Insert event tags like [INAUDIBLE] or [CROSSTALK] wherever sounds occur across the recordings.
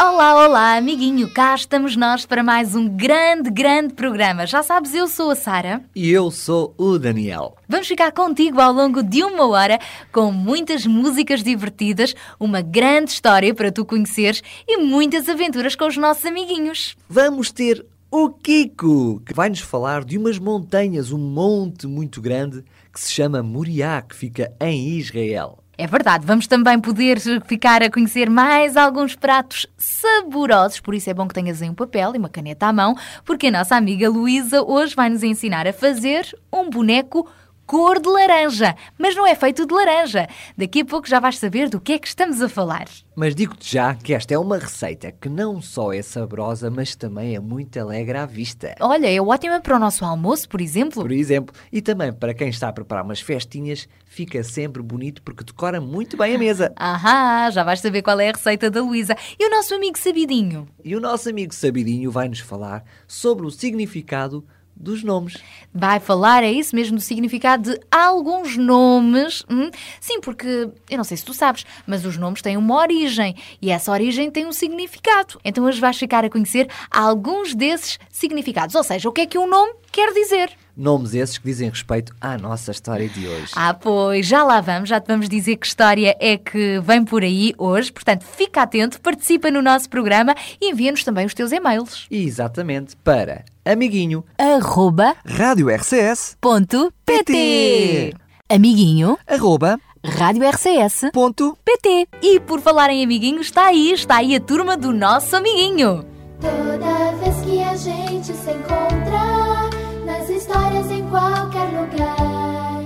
Olá, olá, amiguinho. Cá estamos nós para mais um grande, grande programa. Já sabes, eu sou a Sara. E eu sou o Daniel. Vamos ficar contigo ao longo de uma hora com muitas músicas divertidas, uma grande história para tu conheceres e muitas aventuras com os nossos amiguinhos. Vamos ter o Kiko, que vai nos falar de umas montanhas, um monte muito grande que se chama Moriá, que fica em Israel. É verdade, vamos também poder ficar a conhecer mais alguns pratos saborosos, por isso é bom que tenhas aí um papel e uma caneta à mão, porque a nossa amiga Luísa hoje vai nos ensinar a fazer um boneco cor de laranja, mas não é feito de laranja. Daqui a pouco já vais saber do que é que estamos a falar. Mas digo-te já que esta é uma receita que não só é saborosa, mas também é muito alegre à vista. Olha, é ótima para o nosso almoço, por exemplo. Por exemplo, e também para quem está a preparar umas festinhas, fica sempre bonito porque decora muito bem a mesa. Ahá, já vais saber qual é a receita da Luísa. E o nosso amigo Sabidinho? E o nosso amigo Sabidinho vai nos falar sobre o significado dos nomes. Vai falar, é isso mesmo, do significado de alguns nomes. hum? Sim, porque eu não sei se tu sabes, mas os nomes têm uma origem e essa origem tem um significado. Então hoje vais ficar a conhecer alguns desses significados. Ou seja, o que é que um nome quer dizer. Nomes esses que dizem respeito à nossa história de hoje. Ah, pois, já lá vamos, já te vamos dizer que história é que vem por aí hoje. Portanto, fica atento, participa no nosso programa e envia-nos também os teus e-mails. Exatamente para amiguinho Arroba rádio RCS ponto PT. Amiguinho, arroba Rádio RCS ponto PT. E por falar em amiguinhos, está aí, está aí a turma do nosso amiguinho. Toda vez que a gente se encontra nas histórias em qualquer lugar,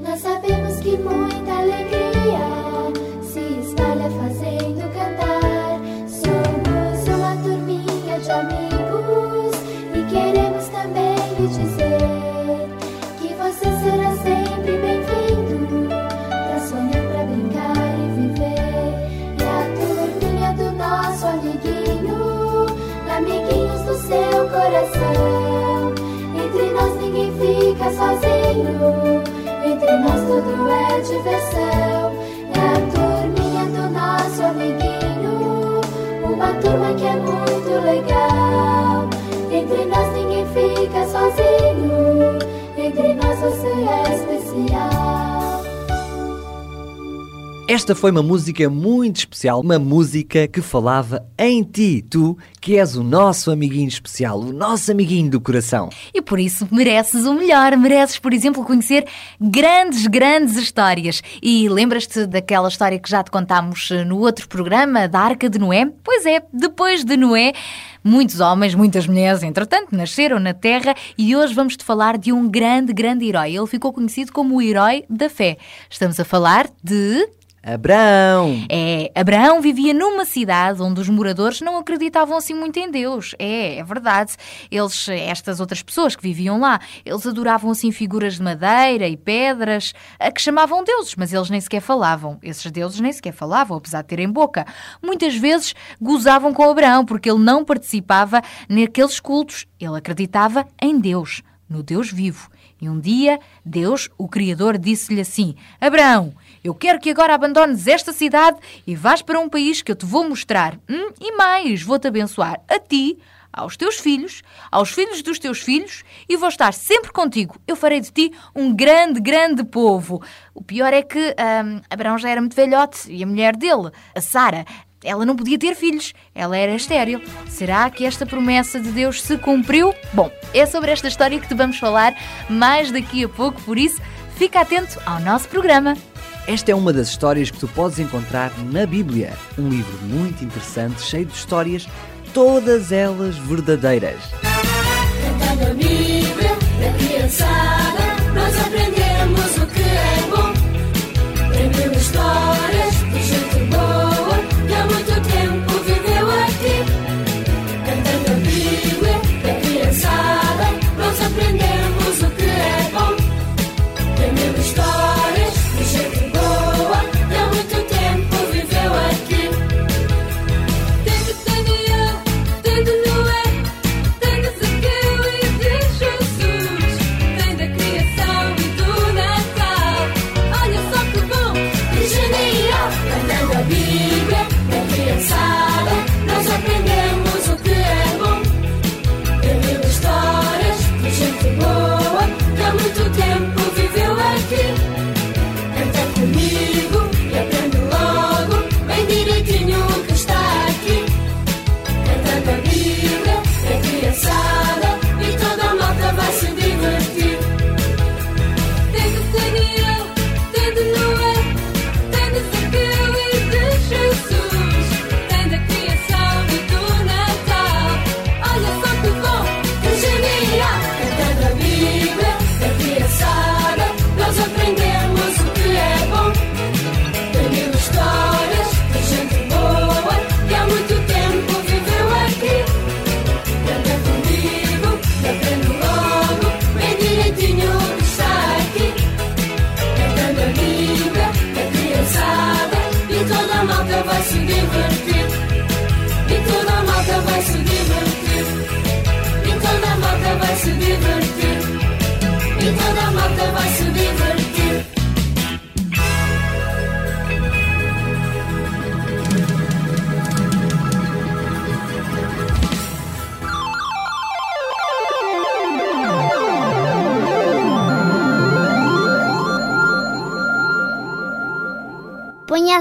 nós sabemos que muita alegria entre nós tudo é diversão. É a turminha do nosso amiguinho, uma turma que é muito legal. Entre nós ninguém fica sozinho, entre nós você é especial. Esta foi uma música muito especial, uma música que falava em ti, tu que és o nosso amiguinho especial, o nosso amiguinho do coração. E por isso mereces o melhor. Mereces, por exemplo, conhecer grandes, grandes histórias. E lembras-te daquela história que já te contámos eh, no outro programa, da Arca de Noé? Pois é, depois de Noé, muitos homens, muitas mulheres, entretanto, nasceram na Terra e hoje vamos-te falar de um grande, grande herói. Ele ficou conhecido como o herói da fé. Estamos a falar de. Abraão! É, Abraão vivia numa cidade onde os moradores não acreditavam assim muito em Deus. É, é verdade. Eles, estas outras pessoas que viviam lá, eles adoravam assim figuras de madeira e pedras, a que chamavam deuses, mas eles nem sequer falavam. Esses deuses nem sequer falavam, apesar de terem boca. Muitas vezes gozavam com Abraão porque ele não participava naqueles cultos. Ele acreditava em Deus, no Deus vivo. E um dia, Deus, o Criador, disse-lhe assim: Abraão, eu quero que agora abandones esta cidade e vás para um país que eu te vou mostrar. Hum, e mais, vou-te abençoar a ti, aos teus filhos, aos filhos dos teus filhos e vou estar sempre contigo. Eu farei de ti um grande, grande povo. O pior é que hum, Abraão já era muito velhote e a mulher dele, a Sara, ela não podia ter filhos, ela era estéril. Será que esta promessa de Deus se cumpriu? Bom, é sobre esta história que te vamos falar mais daqui a pouco, por isso fica atento ao nosso programa. Esta é uma das histórias que tu podes encontrar na Bíblia. Um livro muito interessante, cheio de histórias, todas elas verdadeiras. Cantando a Bíblia, da criançada, nós aprendemos o que é bom. Mil histórias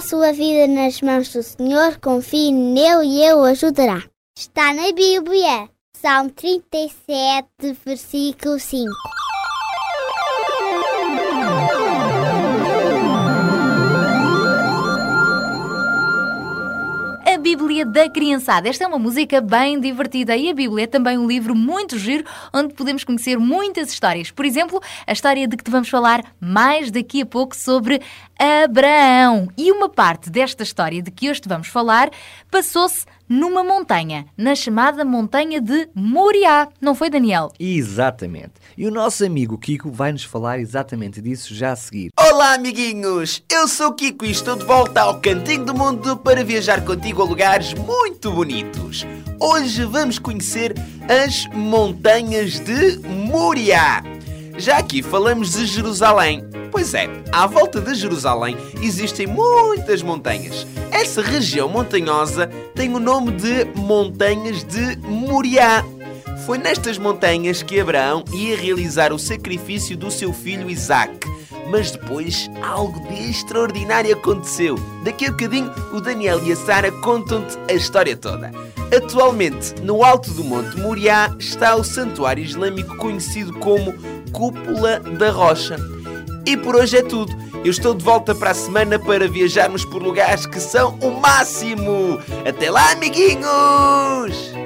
sua vida nas mãos do Senhor, confie nele e ele o ajudará. Está na Bíblia, Salmo 37, versículo 5. Da Criançada. Esta é uma música bem divertida e a Bíblia é também um livro muito giro onde podemos conhecer muitas histórias. Por exemplo, a história de que te vamos falar mais daqui a pouco sobre Abraão. E uma parte desta história de que hoje te vamos falar passou-se numa montanha, na chamada Montanha de Moriá. Não foi, Daniel? Exatamente. E o nosso amigo Kiko vai nos falar exatamente disso já a seguir. Olá, amiguinhos! Eu sou o Kiko e estou de volta ao Cantinho do Mundo para viajar contigo a lugares muito bonitos. Hoje vamos conhecer as Montanhas de Moriá. Já aqui falamos de Jerusalém. Pois é, à volta de Jerusalém existem muitas montanhas. Essa região montanhosa tem o nome de Montanhas de Moriá. Foi nestas montanhas que Abraão ia realizar o sacrifício do seu filho Isaac. Mas depois algo de extraordinário aconteceu. Daqui a bocadinho o Daniel e a Sara contam-te a história toda. Atualmente, no alto do Monte Moriá está o santuário islâmico conhecido como Cúpula da Rocha. E por hoje é tudo. Eu estou de volta para a semana para viajarmos por lugares que são o máximo. Até lá, amiguinhos!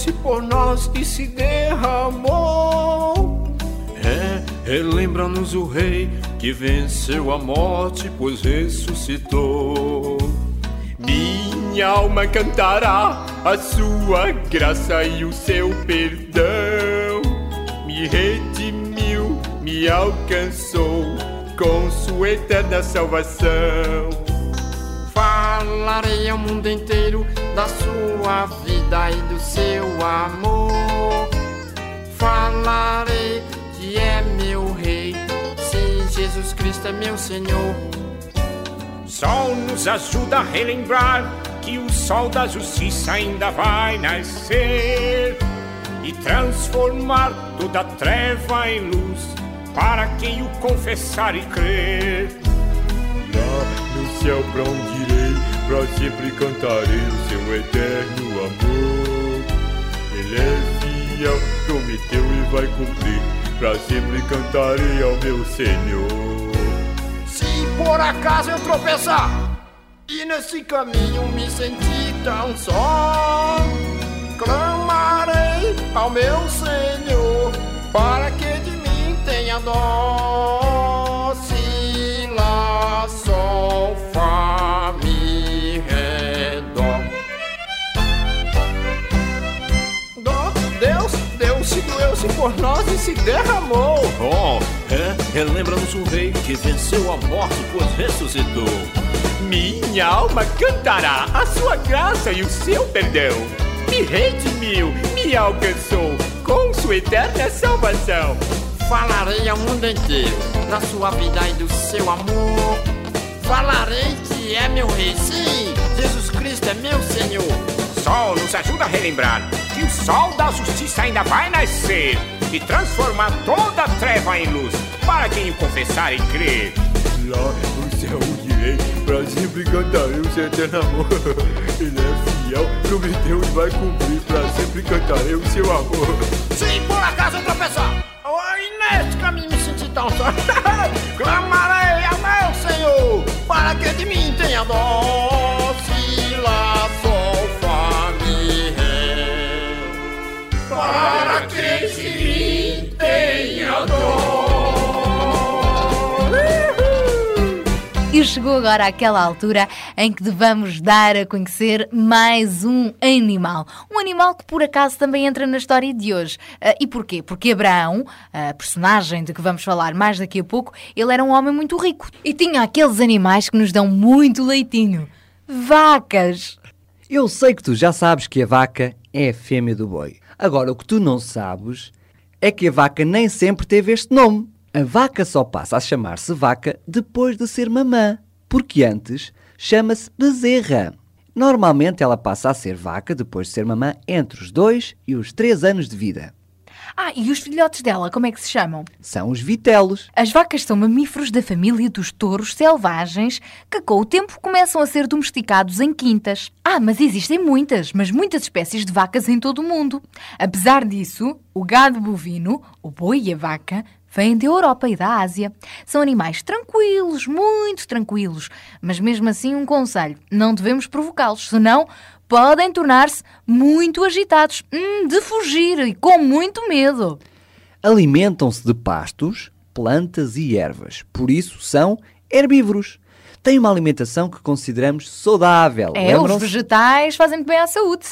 Doeu-se por nós e se derramou. É, relembra-nos o rei que venceu a morte, pois ressuscitou. Minha alma cantará a sua graça e o seu perdão. Me redimiu, me alcançou com sua eterna salvação. Falarei ao mundo inteiro da sua vida e do seu amor. Falarei que é meu rei, sim, Jesus Cristo é meu Senhor. Sol nos ajuda a relembrar que o sol da justiça ainda vai nascer e transformar toda treva em luz para quem o confessar e crer. Lá no céu pra onde irei, pra sempre cantarei o seu eterno amor. Ele é fiel, prometeu e vai cumprir, pra sempre cantarei ao meu Senhor. Se por acaso eu tropeçar E nesse caminho me senti tão só. Clamarei ao meu Senhor para que de mim tenha dó. Por nós e se derramou. Oh, é, relembra-nos um rei que venceu a morte, pois ressuscitou. Minha alma cantará a sua graça e o seu perdão. Me redimiu, me alcançou com sua eterna salvação. Falarei ao mundo inteiro da sua vida e do seu amor. Falarei que é meu rei, sim, Jesus Cristo é meu Senhor. Sol nos ajuda a relembrar que o sol da justiça ainda vai nascer e transformar toda a treva em luz para quem o confessar e crer. Lá no céu irei, pra sempre cantarei o seu eterno amor. Ele é fiel, prometeu e vai cumprir, pra sempre cantarei o seu amor. Se por acaso eu tropeçar, oi, neste caminho me senti tão só, [LAUGHS] clamarei ao meu Senhor, para que de mim tenha dó. Para que de mim tenha dó. E chegou agora aquela altura em que devamos dar a conhecer mais um animal. Um animal que por acaso também entra na história de hoje. Ah, e porquê? Porque Abraão, a personagem de que vamos falar mais daqui a pouco, ele era um homem muito rico e tinha aqueles animais que nos dão muito leitinho. Vacas! Eu sei que tu já sabes que a vaca é a fêmea do boi. Agora, o que tu não sabes é que a vaca nem sempre teve este nome. A vaca só passa a chamar-se vaca depois de ser mamã, porque antes chama-se bezerra. Normalmente ela passa a ser vaca depois de ser mamã entre os 2 e os 3 anos de vida. Ah, e os filhotes dela, como é que se chamam? São os vitelos. As vacas são mamíferos da família dos touros selvagens que, com o tempo, começam a ser domesticados em quintas. Ah, mas existem muitas, mas muitas espécies de vacas em todo o mundo. Apesar disso, o gado bovino, o boi e a vaca vêm da Europa e da Ásia. São animais tranquilos, muito tranquilos, mas mesmo assim um conselho, não devemos provocá-los, senão podem tornar-se muito agitados, hum, de fugir e com muito medo. Alimentam-se de pastos, plantas e ervas, por isso são herbívoros. Têm uma alimentação que consideramos saudável. É, os vegetais fazem bem à saúde.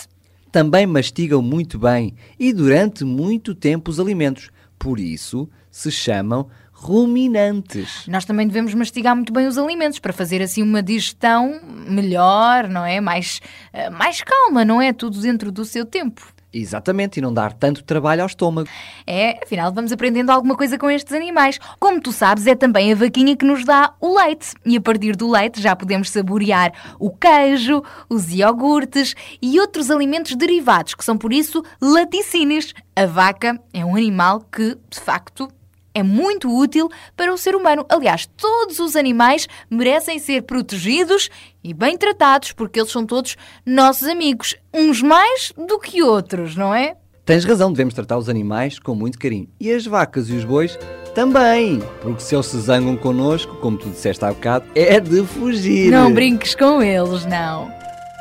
Também mastigam muito bem e durante muito tempo os alimentos. Por isso se chamam ruminantes. Nós também devemos mastigar muito bem os alimentos para fazer assim uma digestão melhor, não é? Mais, eh, mais calma, não é? Tudo dentro do seu tempo. Exatamente, e não dar tanto trabalho ao estômago. É, afinal vamos aprendendo alguma coisa com estes animais. Como tu sabes, é também a vaquinha que nos dá o leite. E a partir do leite já podemos saborear o queijo, os iogurtes e outros alimentos derivados, que são por isso laticínios. A vaca é um animal que, de facto, é muito útil para o ser humano. Aliás, todos os animais merecem ser protegidos e bem tratados, porque eles são todos nossos amigos, uns mais do que outros, não é? Tens razão, devemos tratar os animais com muito carinho. E as vacas e os bois também. Porque se eles se zangam connosco, como tu disseste há bocado, é de fugir. Não brinques com eles, não.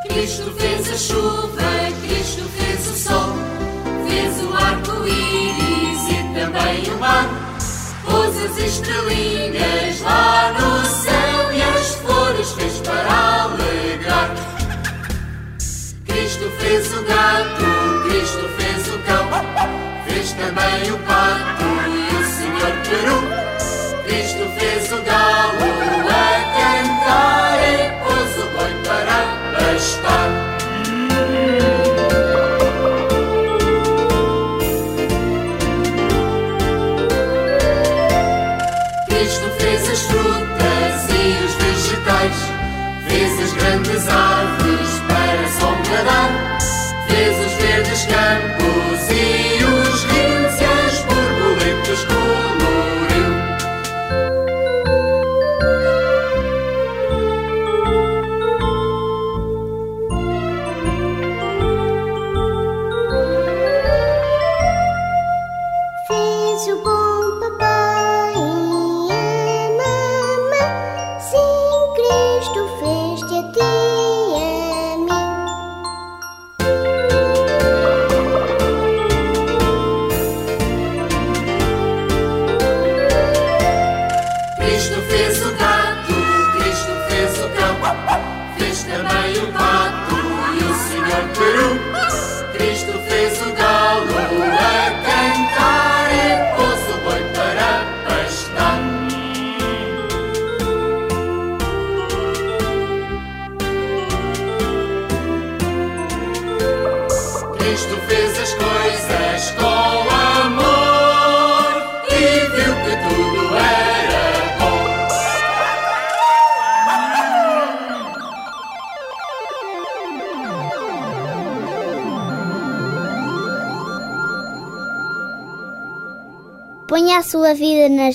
Cristo fez a chuva, as estrelinhas lá no céu e as flores fez para alegrar. Cristo fez o gato, Cristo fez o cão, fez também o pato e o senhor peru. Cristo fez o galo a cantar e pôs o boi para pastar.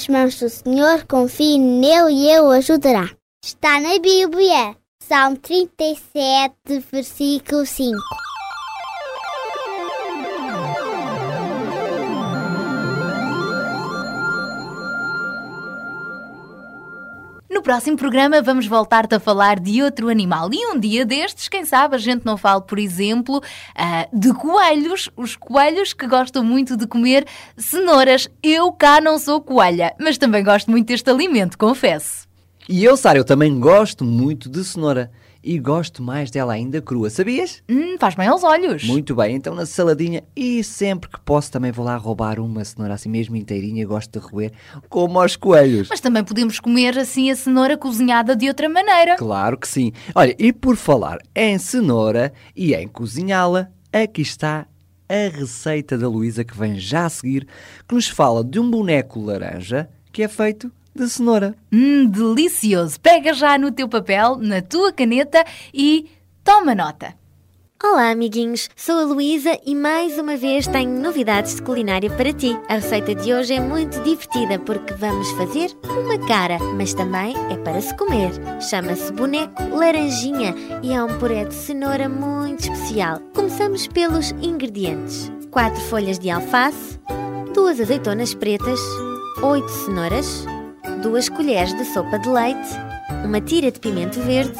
Nas mãos do Senhor, confie nele e ele o ajudará. Está na Bíblia, Salmo 37, versículo 5. Próximo programa vamos voltar-te a falar de outro animal. E um dia destes, quem sabe, a gente não fale, por exemplo, ah, de coelhos. Os coelhos que gostam muito de comer cenouras. Eu cá não sou coelha, mas também gosto muito deste alimento, confesso. E eu, Sara, eu também gosto muito de cenoura. E gosto mais dela ainda crua, sabias? Hum, faz bem aos olhos. Muito bem, então na saladinha e sempre que posso também vou lá roubar uma cenoura assim mesmo inteirinha, gosto de roer, como aos coelhos. Mas também podemos comer assim a cenoura cozinhada de outra maneira. Claro que sim. Olha, e por falar em cenoura e em cozinhá-la, aqui está a receita da Luísa que vem já a seguir, que nos fala de um boneco laranja que é feito de cenoura. Hum, delicioso. Pega já no teu papel, na tua caneta e toma nota. Olá, amiguinhos. Sou a Luísa e mais uma vez tenho novidades de culinária para ti. A receita de hoje é muito divertida porque vamos fazer uma cara, mas também é para se comer. Chama-se boneco laranjinha e é um puré de cenoura muito especial. Começamos pelos ingredientes: 4 folhas de alface, 2 azeitonas pretas, 8 cenouras, 2 colheres de sopa de leite, uma tira de pimento verde,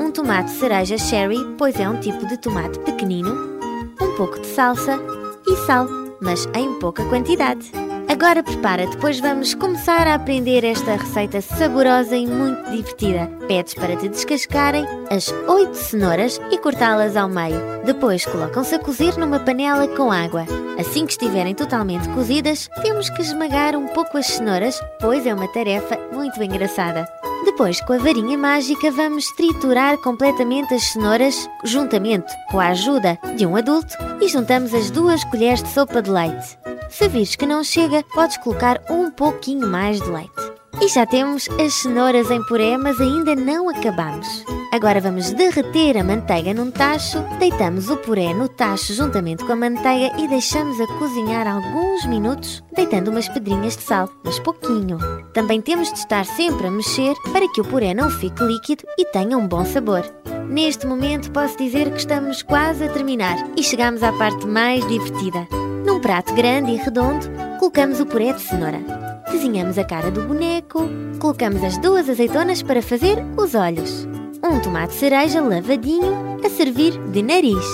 um tomate cereja cherry, pois é um tipo de tomate pequenino, um pouco de salsa e sal, mas em pouca quantidade. Agora prepara-te, pois vamos começar a aprender esta receita saborosa e muito divertida. Pedes para te descascarem as 8 cenouras e cortá-las ao meio. Depois colocam-se a cozer numa panela com água. Assim que estiverem totalmente cozidas, temos que esmagar um pouco as cenouras, pois é uma tarefa muito engraçada. Depois, com a varinha mágica, vamos triturar completamente as cenouras, juntamente com a ajuda de um adulto, e juntamos as duas colheres de sopa de leite. Se vires que não chega, podes colocar um pouquinho mais de leite. E já temos as cenouras em puré, mas ainda não acabamos. Agora vamos derreter a manteiga num tacho, deitamos o puré no tacho juntamente com a manteiga e deixamos a cozinhar alguns minutos, deitando umas pedrinhas de sal, mas pouquinho. Também temos de estar sempre a mexer para que o puré não fique líquido e tenha um bom sabor. Neste momento posso dizer que estamos quase a terminar e chegamos à parte mais divertida. Num prato grande e redondo, colocamos o puré de cenoura. Desenhamos a cara do boneco, colocamos as duas azeitonas para fazer os olhos. Um tomate cereja lavadinho a servir de nariz.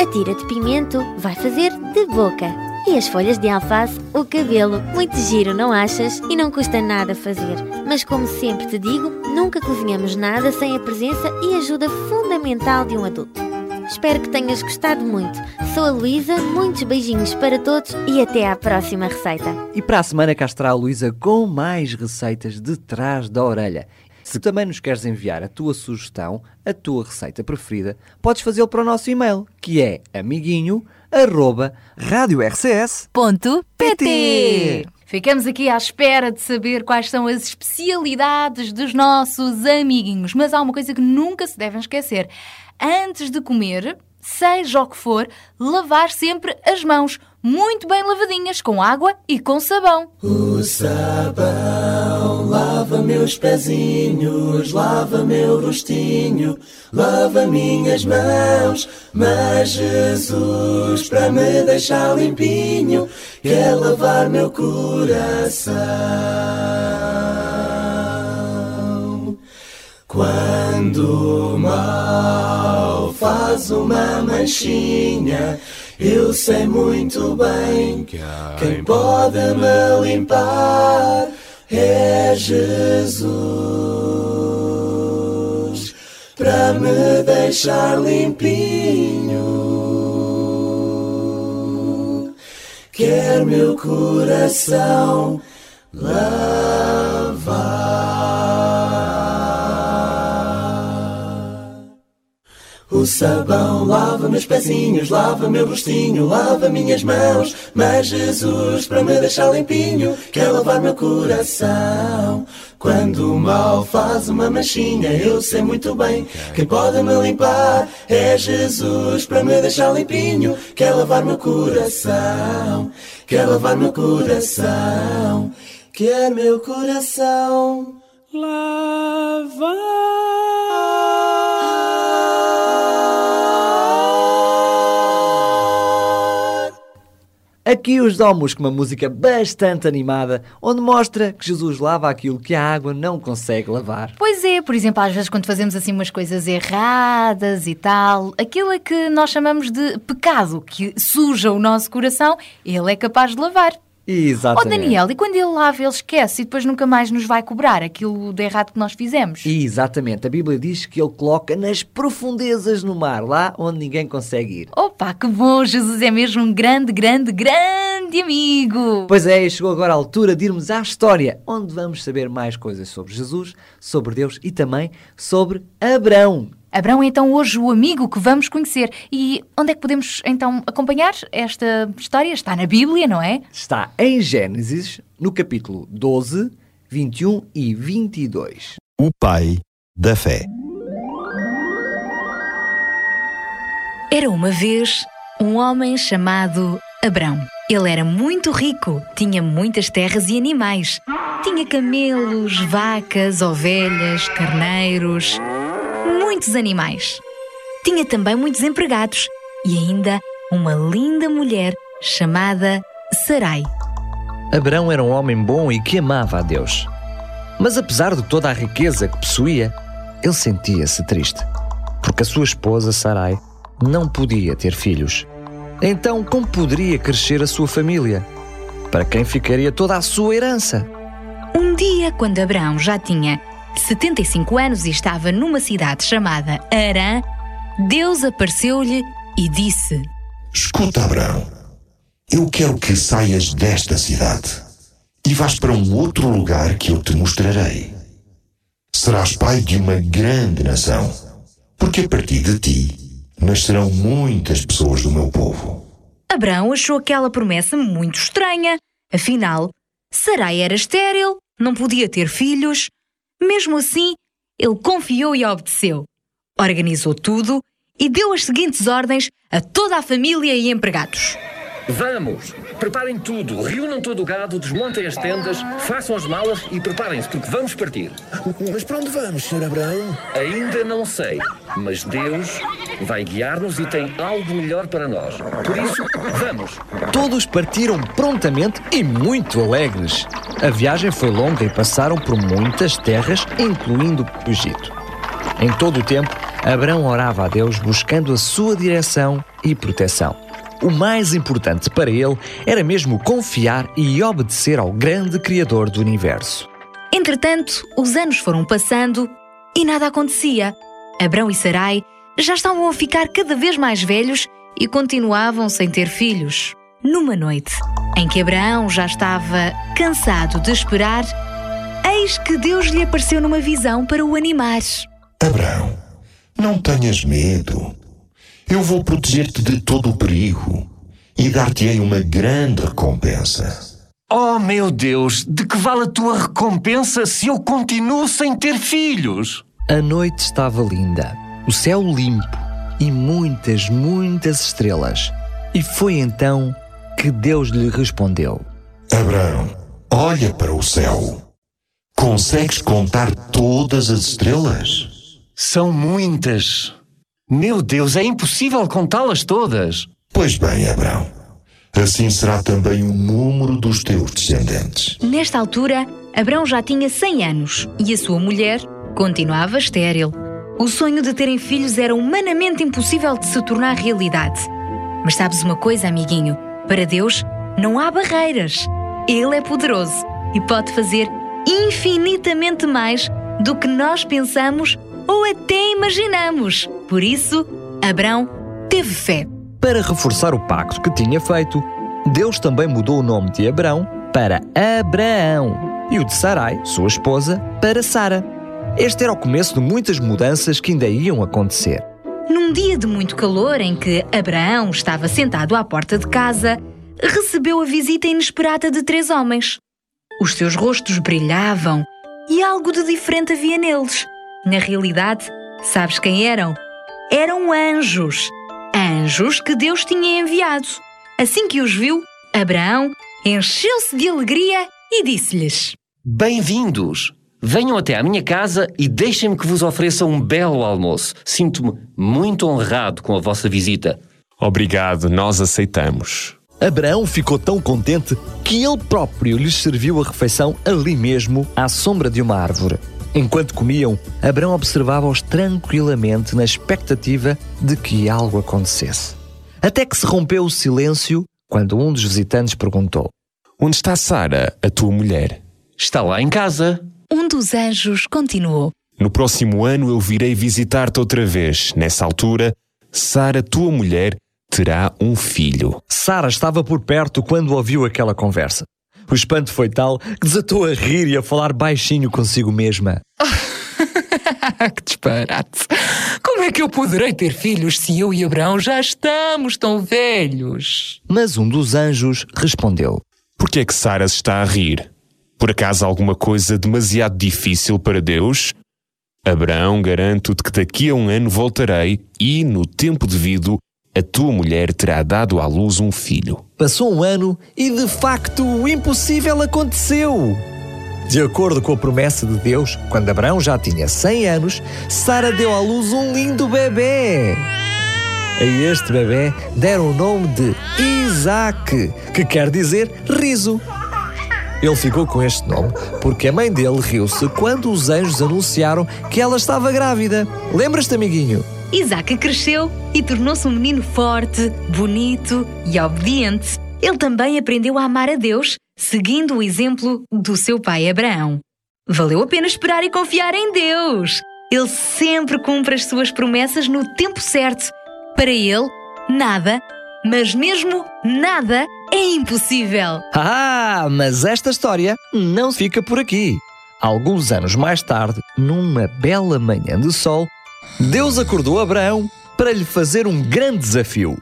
A tira de pimento vai fazer de boca. E as folhas de alface, o cabelo. Muito giro, não achas? E não custa nada fazer. Mas como sempre te digo, nunca cozinhamos nada sem a presença e ajuda fundamental de um adulto. Espero que tenhas gostado muito. Sou a Luísa, muitos beijinhos para todos e até à próxima receita. E para a semana cá estará a Luísa com mais receitas de trás da orelha. Se também nos queres enviar a tua sugestão, a tua receita preferida, podes fazê-lo para o nosso e-mail, que é amiguinho@radiorcs.pt. Ficamos aqui à espera de saber quais são as especialidades dos nossos amiguinhos, mas há uma coisa que nunca se devem esquecer. Antes de comer, seja o que for, lavar sempre as mãos, muito bem lavadinhas, com água e com sabão. O sabão lava meus pezinhos, lava meu rostinho, lava minhas mãos. Mas Jesus, para me deixar limpinho, quer lavar meu coração. Quando o mal faz uma manchinha, eu sei muito bem quem pode me limpar é Jesus para me deixar limpinho. Quer meu coração lavar. O sabão lava meus pezinhos, lava meu rostinho, lava minhas mãos. Mas Jesus, para me deixar limpinho, quer lavar meu coração. Quando o mal faz uma manchinha, eu sei muito bem. Quem pode me limpar é Jesus, para me deixar limpinho. Quer lavar meu coração, quer lavar meu coração, quer meu coração lavar. Aqui os Domus com uma música bastante animada, onde mostra que Jesus lava aquilo que a água não consegue lavar. Pois é, por exemplo, às vezes quando fazemos assim umas coisas erradas e tal, aquilo é que nós chamamos de pecado, que suja o nosso coração, ele é capaz de lavar. Ó Exatamente. Daniel, e quando ele lava, ele esquece e depois nunca mais nos vai cobrar aquilo de errado que nós fizemos? Exatamente. A Bíblia diz que ele coloca nas profundezas no mar, lá onde ninguém consegue ir. Opa, que bom! Jesus é mesmo um grande, grande, grande amigo! Pois é, chegou agora a altura de irmos à história, onde vamos saber mais coisas sobre Jesus, sobre Deus e também sobre Abrão. Abrão é então hoje o amigo que vamos conhecer. E onde é que podemos então acompanhar esta história? Está na Bíblia, não é? Está em Gênesis, no capítulo 12, 21 e 22. O pai da fé. Era uma vez um homem chamado Abrão. Ele era muito rico, tinha muitas terras e animais. Tinha camelos, vacas, ovelhas, carneiros, muitos animais. Tinha também muitos empregados e ainda uma linda mulher chamada Sarai. Abrão era um homem bom e que amava a Deus. Mas apesar de toda a riqueza que possuía, ele sentia-se triste, porque a sua esposa Sarai não podia ter filhos. Então, como poderia crescer a sua família? Para quem ficaria toda a sua herança? Um dia, quando Abrão já tinha 75 anos e estava numa cidade chamada Arã, Deus apareceu-lhe e disse: Escuta, Abraão, eu quero que saias desta cidade e vás para um outro lugar que eu te mostrarei. Serás pai de uma grande nação, porque a partir de ti nascerão muitas pessoas do meu povo. Abrão achou aquela promessa muito estranha. Afinal, Sarai era estéril, não podia ter filhos. Mesmo assim, ele confiou e obedeceu. Organizou tudo e deu as seguintes ordens a toda a família e empregados. Vamos! Preparem tudo, reúnam todo o gado, desmontem as tendas, façam as malas e preparem-se, porque vamos partir. Mas para onde vamos, Sr. Abraão? Ainda não sei, mas Deus vai guiar-nos e tem algo melhor para nós. Por isso, vamos! Todos partiram prontamente e muito alegres. A viagem foi longa e passaram por muitas terras, incluindo o Egito. Em todo o tempo, Abrão orava a Deus buscando a sua direção e proteção. O mais importante para ele era mesmo confiar e obedecer ao grande Criador do universo. Entretanto, os anos foram passando e nada acontecia. Abrão e Sarai já estavam a ficar cada vez mais velhos e continuavam sem ter filhos. Numa noite em que Abraão já estava cansado de esperar, eis que Deus lhe apareceu numa visão para o animar. Abraão, não tenhas medo. Eu vou proteger-te de todo o perigo e dar-te-ei uma grande recompensa. Oh meu Deus, de que vale a tua recompensa se eu continuo sem ter filhos? A noite estava linda, o céu limpo e muitas, muitas estrelas. E foi então que Deus lhe respondeu: Abraão, olha para o céu. Consegues contar todas as estrelas? São muitas. Meu Deus, é impossível contá-las todas. Pois bem, Abraão, assim será também o número dos teus descendentes. Nesta altura, Abrão já tinha 100 anos e a sua mulher continuava estéril. O sonho de terem filhos era humanamente impossível de se tornar realidade. Mas sabes uma coisa, amiguinho? Para Deus não há barreiras. Ele é poderoso e pode fazer infinitamente mais do que nós pensamos ou até imaginamos. Por isso, Abrão teve fé. Para reforçar o pacto que tinha feito, Deus também mudou o nome de Abrão para Abraão e o de Sarai, sua esposa, para Sara. Este era o começo de muitas mudanças que ainda iam acontecer. Num dia de muito calor em que Abraão estava sentado à porta de casa, recebeu a visita inesperada de três homens. Os seus rostos brilhavam e algo de diferente havia neles. Na realidade, sabes quem eram? Eram anjos. Anjos que Deus tinha enviado. Assim que os viu, Abraão encheu-se de alegria e disse-lhes: Bem-vindos! Venham até à minha casa e deixem-me que vos ofereça um belo almoço. Sinto-me muito honrado com a vossa visita. Obrigado, nós aceitamos. Abraão ficou tão contente que ele próprio lhes serviu a refeição ali mesmo, à sombra de uma árvore. Enquanto comiam, Abraão observava-os tranquilamente na expectativa de que algo acontecesse. Até que se rompeu o silêncio quando um dos visitantes perguntou: Onde está Sara, a tua mulher? Está lá em casa. Um dos anjos continuou: No próximo ano eu virei visitar-te outra vez. Nessa altura, Sara, tua mulher, terá um filho. Sara estava por perto quando ouviu aquela conversa. O espanto foi tal que desatou a rir e a falar baixinho consigo mesma. [LAUGHS] que disparate! Como é que eu poderei ter filhos se eu e Abraão já estamos tão velhos? Mas um dos anjos respondeu: Por que é que Sara se está a rir? Por acaso alguma coisa demasiado difícil para Deus? Abraão, garanto-te que daqui a um ano voltarei e, no tempo devido, a tua mulher terá dado à luz um filho. Passou um ano e, de facto, o impossível aconteceu. De acordo com a promessa de Deus, quando Abraão já tinha 100 anos, Sara deu à luz um lindo bebê. A este bebê deram o nome de Isaac, que quer dizer riso. Ele ficou com este nome porque a mãe dele riu-se quando os anjos anunciaram que ela estava grávida. Lembras-te, amiguinho? Isaac cresceu e tornou-se um menino forte, bonito e obediente. Ele também aprendeu a amar a Deus, seguindo o exemplo do seu pai Abraão. Valeu a pena esperar e confiar em Deus. Ele sempre cumpre as suas promessas no tempo certo. Para ele, nada, mas mesmo nada, é impossível. Ah, mas esta história não fica por aqui. Alguns anos mais tarde, numa bela manhã de sol, Deus acordou Abraão para lhe fazer um grande desafio.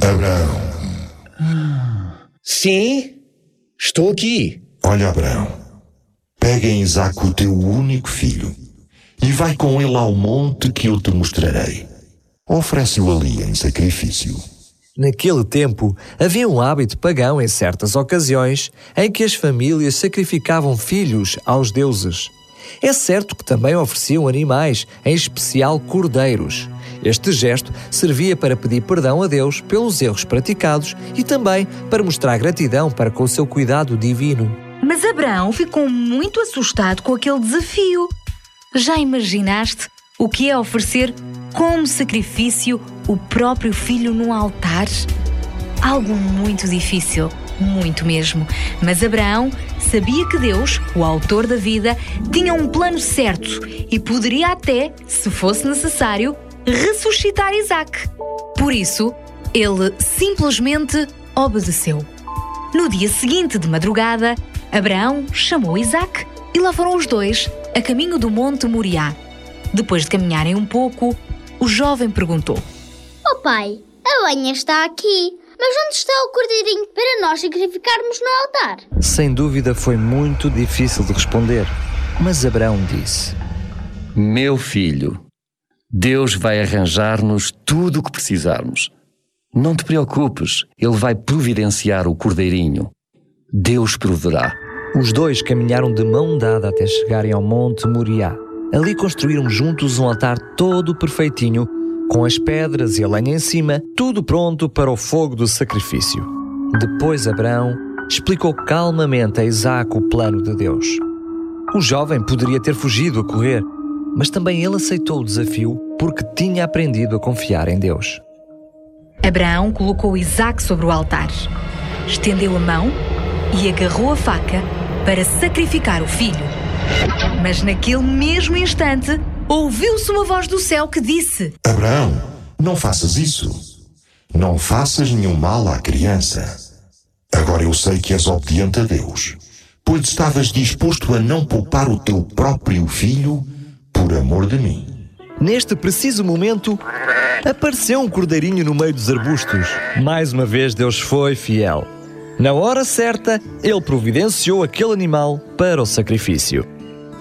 Abraão. Sim, estou aqui. Olha, Abraão. Pega em Isaac o teu único filho e vai com ele ao monte que eu te mostrarei. Oferece-o ali em sacrifício. Naquele tempo, havia um hábito pagão em certas ocasiões em que as famílias sacrificavam filhos aos deuses. É certo que também ofereciam animais, em especial cordeiros. Este gesto servia para pedir perdão a Deus pelos erros praticados e também para mostrar gratidão para com o seu cuidado divino. Mas Abraão ficou muito assustado com aquele desafio. Já imaginaste o que é oferecer como sacrifício o próprio filho num altar? Algo muito difícil, muito mesmo. Mas Abraão sabia que Deus, o autor da vida, tinha um plano certo e poderia até, se fosse necessário, ressuscitar Isaac. Por isso, ele simplesmente obedeceu. No dia seguinte de madrugada, Abraão chamou Isaac e lá foram os dois a caminho do Monte Moriá. Depois de caminharem um pouco, o jovem perguntou: Oh pai, a lenha está aqui, mas onde está o cordeirinho para nós sacrificarmos no altar? Sem dúvida foi muito difícil de responder, mas Abraão disse: Meu filho, Deus vai arranjar-nos tudo o que precisarmos. Não te preocupes, Ele vai providenciar o cordeirinho. Deus proverá. Os dois caminharam de mão dada até chegarem ao Monte Moriá. Ali construíram juntos um altar todo perfeitinho, com as pedras e a lenha em cima, tudo pronto para o fogo do sacrifício. Depois Abraão explicou calmamente a Isaac o plano de Deus. O jovem poderia ter fugido a correr, mas também ele aceitou o desafio porque tinha aprendido a confiar em Deus. Abraão colocou Isaac sobre o altar, estendeu a mão e agarrou a faca para sacrificar o filho. Mas naquele mesmo instante, ouviu-se uma voz do céu que disse: Abraão, não faças isso. Não faças nenhum mal à criança. Agora eu sei que és obediente a Deus, pois estavas disposto a não poupar o teu próprio filho por amor de mim. Neste preciso momento, apareceu um cordeirinho no meio dos arbustos. Mais uma vez, Deus foi fiel. Na hora certa, ele providenciou aquele animal para o sacrifício.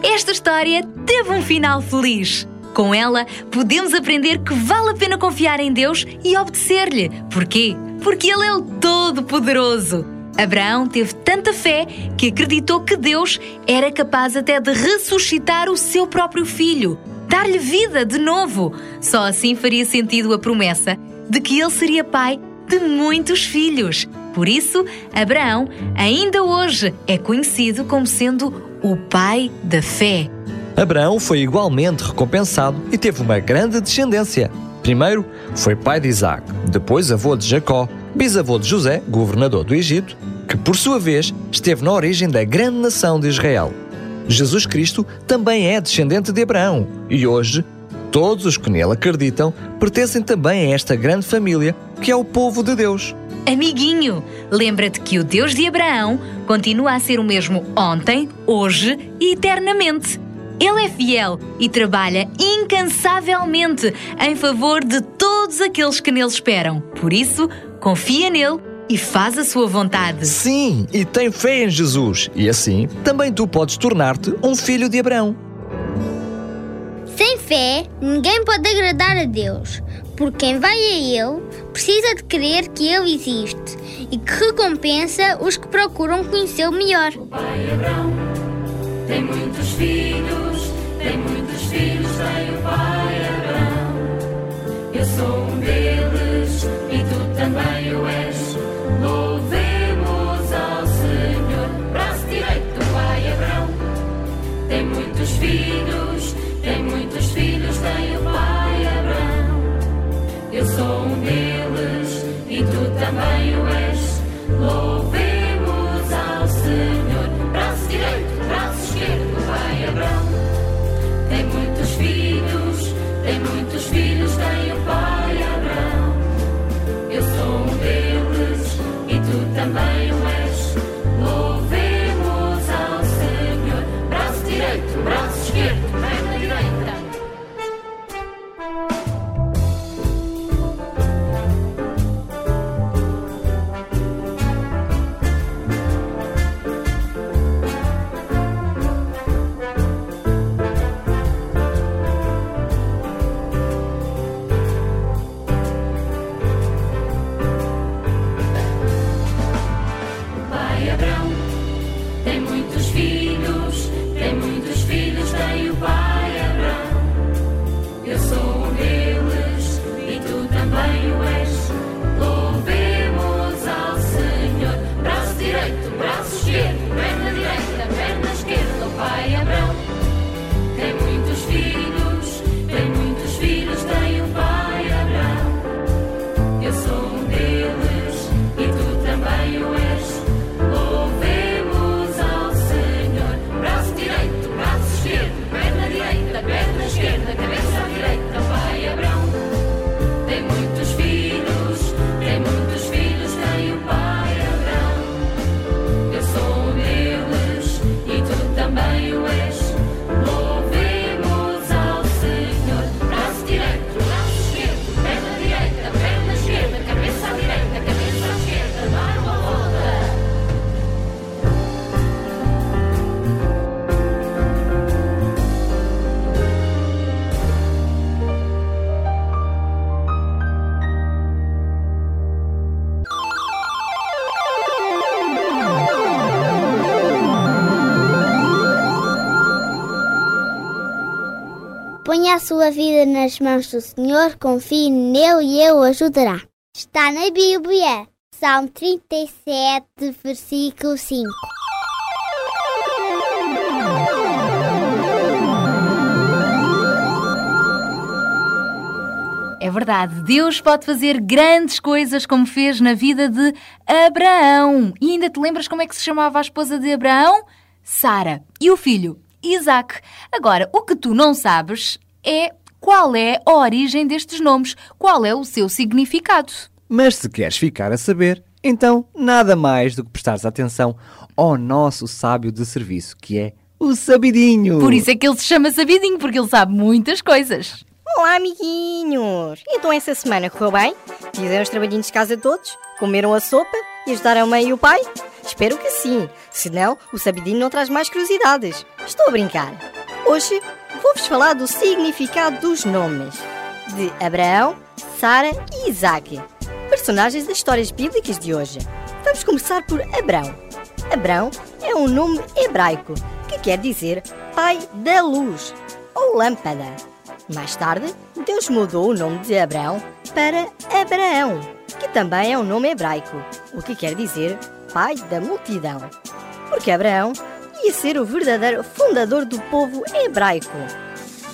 Esta história teve um final feliz. Com ela, podemos aprender que vale a pena confiar em Deus e obedecer-lhe. Porquê? Porque Ele é o Todo-Poderoso. Abraão teve tanta fé que acreditou que Deus era capaz até de ressuscitar o seu próprio filho, dar-lhe vida de novo. Só assim faria sentido a promessa de que ele seria pai de muitos filhos. Por isso, Abraão ainda hoje é conhecido como sendo o pai da fé. Abraão foi igualmente recompensado e teve uma grande descendência. Primeiro, foi pai de Isaac, depois avô de Jacó, bisavô de José, governador do Egito, que por sua vez esteve na origem da grande nação de Israel. Jesus Cristo também é descendente de Abraão e hoje todos os que nele acreditam pertencem também a esta grande família que é o povo de Deus. Amiguinho, lembra-te que o Deus de Abraão continua a ser o mesmo ontem, hoje e eternamente. Ele é fiel e trabalha incansavelmente em favor de todos aqueles que nele esperam. Por isso, confia nele e faz a sua vontade. Sim, e tem fé em Jesus. E assim, também tu podes tornar-te um filho de Abraão. Sem fé, ninguém pode agradar a Deus, porque quem vai a Ele precisa de crer que Ele existe e que recompensa os que procuram conhecê-lo melhor. O pai Abraão tem muitos filhos, tem muitos filhos, tem o pai Abraão. Eu sou um deles e tu também o és. Louvemos ao Senhor. Braço direito do pai Abraão tem muitos filhos, tem muitos filhos, tem também o és. Louvemos ao Senhor. Braço direito, braço esquerdo, pai Abraão. Tem muitos filhos, tem muitos sua vida nas mãos do Senhor, confie nele e ele o ajudará. Está na Bíblia, Salmo 37, versículo 5. É verdade, Deus pode fazer grandes coisas como fez na vida de Abraão. E ainda te lembras como é que se chamava a esposa de Abraão? Sara. E o filho? Isaac. Agora, o que tu não sabes é qual é a origem destes nomes, qual é o seu significado. Mas se queres ficar a saber, então nada mais do que prestares atenção ao nosso sábio de serviço, que é o Sabidinho. Por isso é que ele se chama Sabidinho, porque ele sabe muitas coisas. Olá, amiguinhos! Então essa semana correu bem? Fizeram os trabalhinhos de casa todos? Comeram a sopa? E ajudaram a mãe e o pai? Espero que sim, senão o sabidinho não traz mais curiosidades. Estou a brincar. Hoje vou-vos falar do significado dos nomes de Abraão, Sara e Isaac, personagens das histórias bíblicas de hoje. Vamos começar por Abraão. Abraão é um nome hebraico que quer dizer pai da luz ou lâmpada. Mais tarde, Deus mudou o nome de Abraão para Abraão, que também é um nome hebraico, o que quer dizer pai da multidão. Porque Abraão ia ser o verdadeiro fundador do povo hebraico.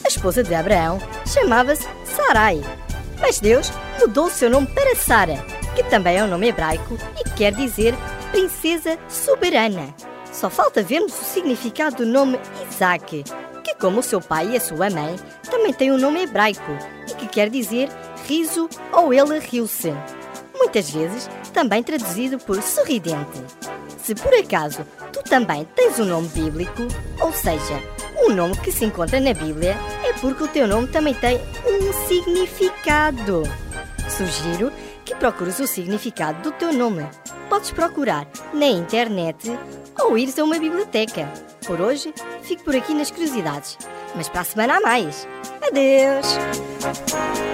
A esposa de Abraão chamava-se Sarai, mas Deus mudou o seu nome para Sara, que também é um nome hebraico e quer dizer princesa soberana. Só falta vermos o significado do nome Isaac, que, como seu pai e a sua mãe, também tem um nome hebraico e que quer dizer riso ou ele riu-se. Muitas vezes também traduzido por sorridente. Se por acaso tu também tens um nome bíblico, ou seja, um nome que se encontra na Bíblia, é porque o teu nome também tem um significado. Sugiro que procures o significado do teu nome. Podes procurar na internet ou ires a uma biblioteca. Por hoje, fico por aqui nas curiosidades. Mas para a semana há mais. Adeus!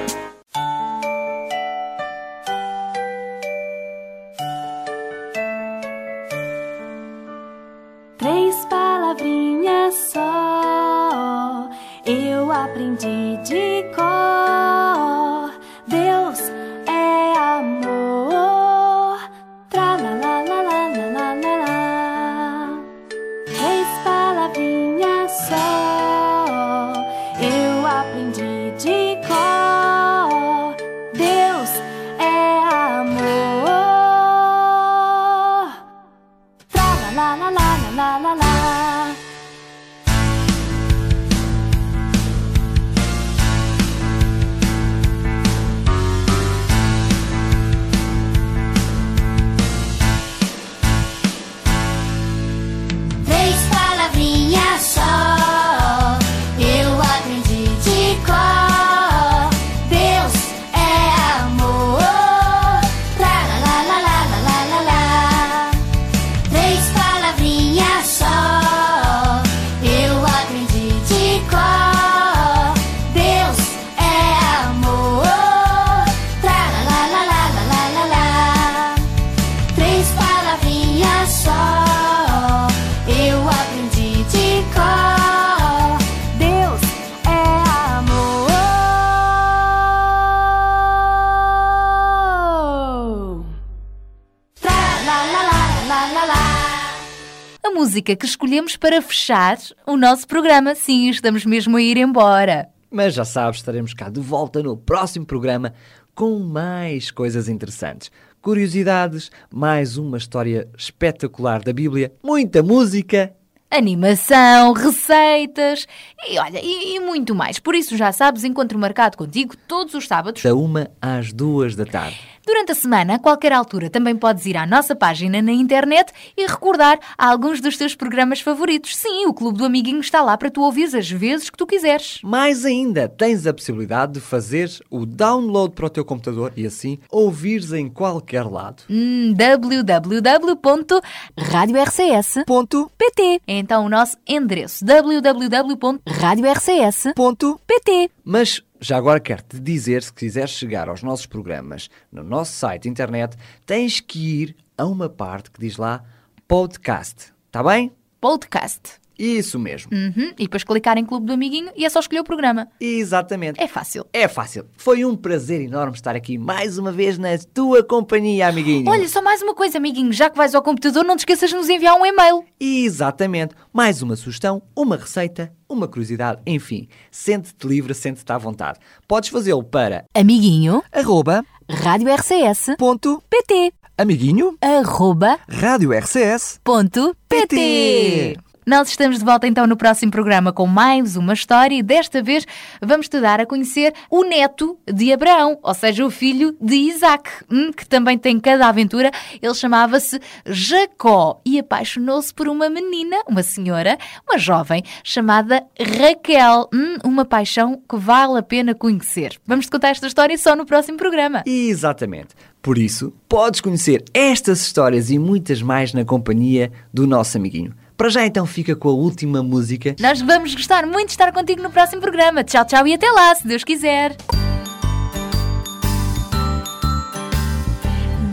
Música que escolhemos para fechar o nosso programa. Sim, estamos mesmo a ir embora. Mas já sabes, estaremos cá de volta no próximo programa com mais coisas interessantes. Curiosidades, mais uma história espetacular da Bíblia, muita música. Animação, receitas e olha, e, e muito mais. Por isso já sabes, encontro marcado contigo todos os sábados. Da uma às duas da tarde. Durante a semana, a qualquer altura, também podes ir à nossa página na internet e recordar alguns dos teus programas favoritos. Sim, o Clube do Amiguinho está lá para tu ouvires as vezes que tu quiseres. Mais ainda, tens a possibilidade de fazer o download para o teu computador e assim ouvires em qualquer lado. Hum, www.radiorcs.pt Então o nosso endereço www.radiorcs.pt Mas já agora quero-te dizer, se quiseres chegar aos nossos programas no nosso site internet, tens que ir a uma parte que diz lá podcast. Está bem? Podcast. Isso mesmo. Uhum, E depois clicar em Clube do Amiguinho e é só escolher o programa. Exatamente. É fácil. É fácil. Foi um prazer enorme estar aqui mais uma vez na tua companhia, amiguinho. Olha, só mais uma coisa, amiguinho. Já que vais ao computador, não te esqueças de nos enviar um e-mail. Exatamente. Mais uma sugestão, uma receita, uma curiosidade, enfim. Sente-te livre, sente-te à vontade. Podes fazê-lo para amiguinho arroba radiorcs.pt amiguinho arroba radiorcs.pt pt. Nós estamos de volta então no próximo programa com mais uma história e desta vez vamos te dar a conhecer o neto de Abraão, ou seja, o filho de Isaac, hum, que também tem cada aventura. Ele chamava-se Jacó e apaixonou-se por uma menina, uma senhora, uma jovem, chamada Raquel. Hum, uma paixão que vale a pena conhecer. Vamos te contar esta história só no próximo programa. Exatamente. Por isso, podes conhecer estas histórias e muitas mais na companhia do nosso amiguinho. Para já então fica com a última música. Nós vamos gostar muito de estar contigo no próximo programa. Tchau, tchau e até lá, se Deus quiser.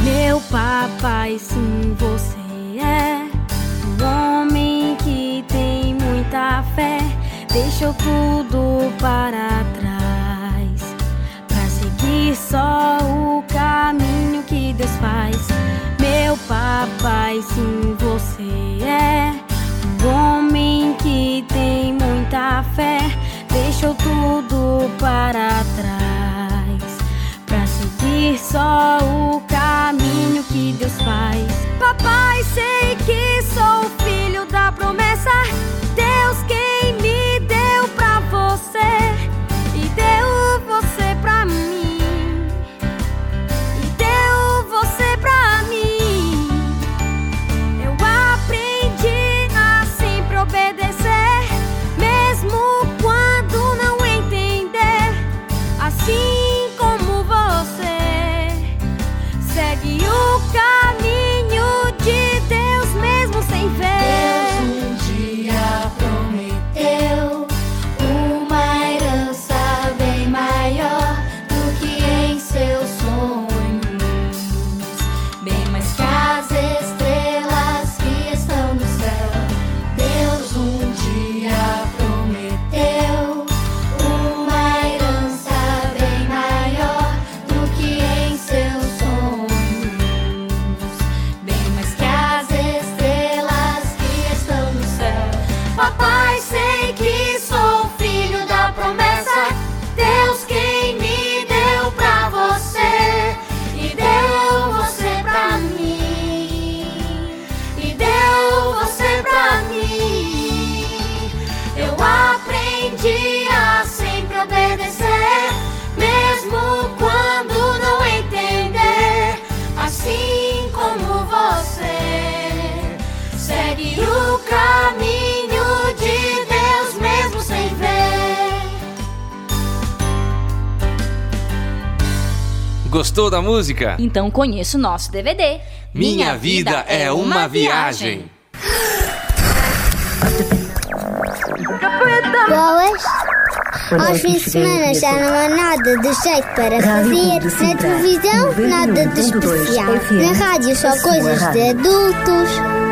Meu papai, sim, você é um homem que tem muita fé. Deixou tudo para trás pra seguir só o caminho que Deus faz. Meu papai, sim, você seguir Gostou da música? Então conheça o nosso DVD. Minha vida é uma viagem. Boas? Aos fins de semana já não há nada de jeito para fazer. Na televisão, nada de especial. Na rádio, só coisas de adultos.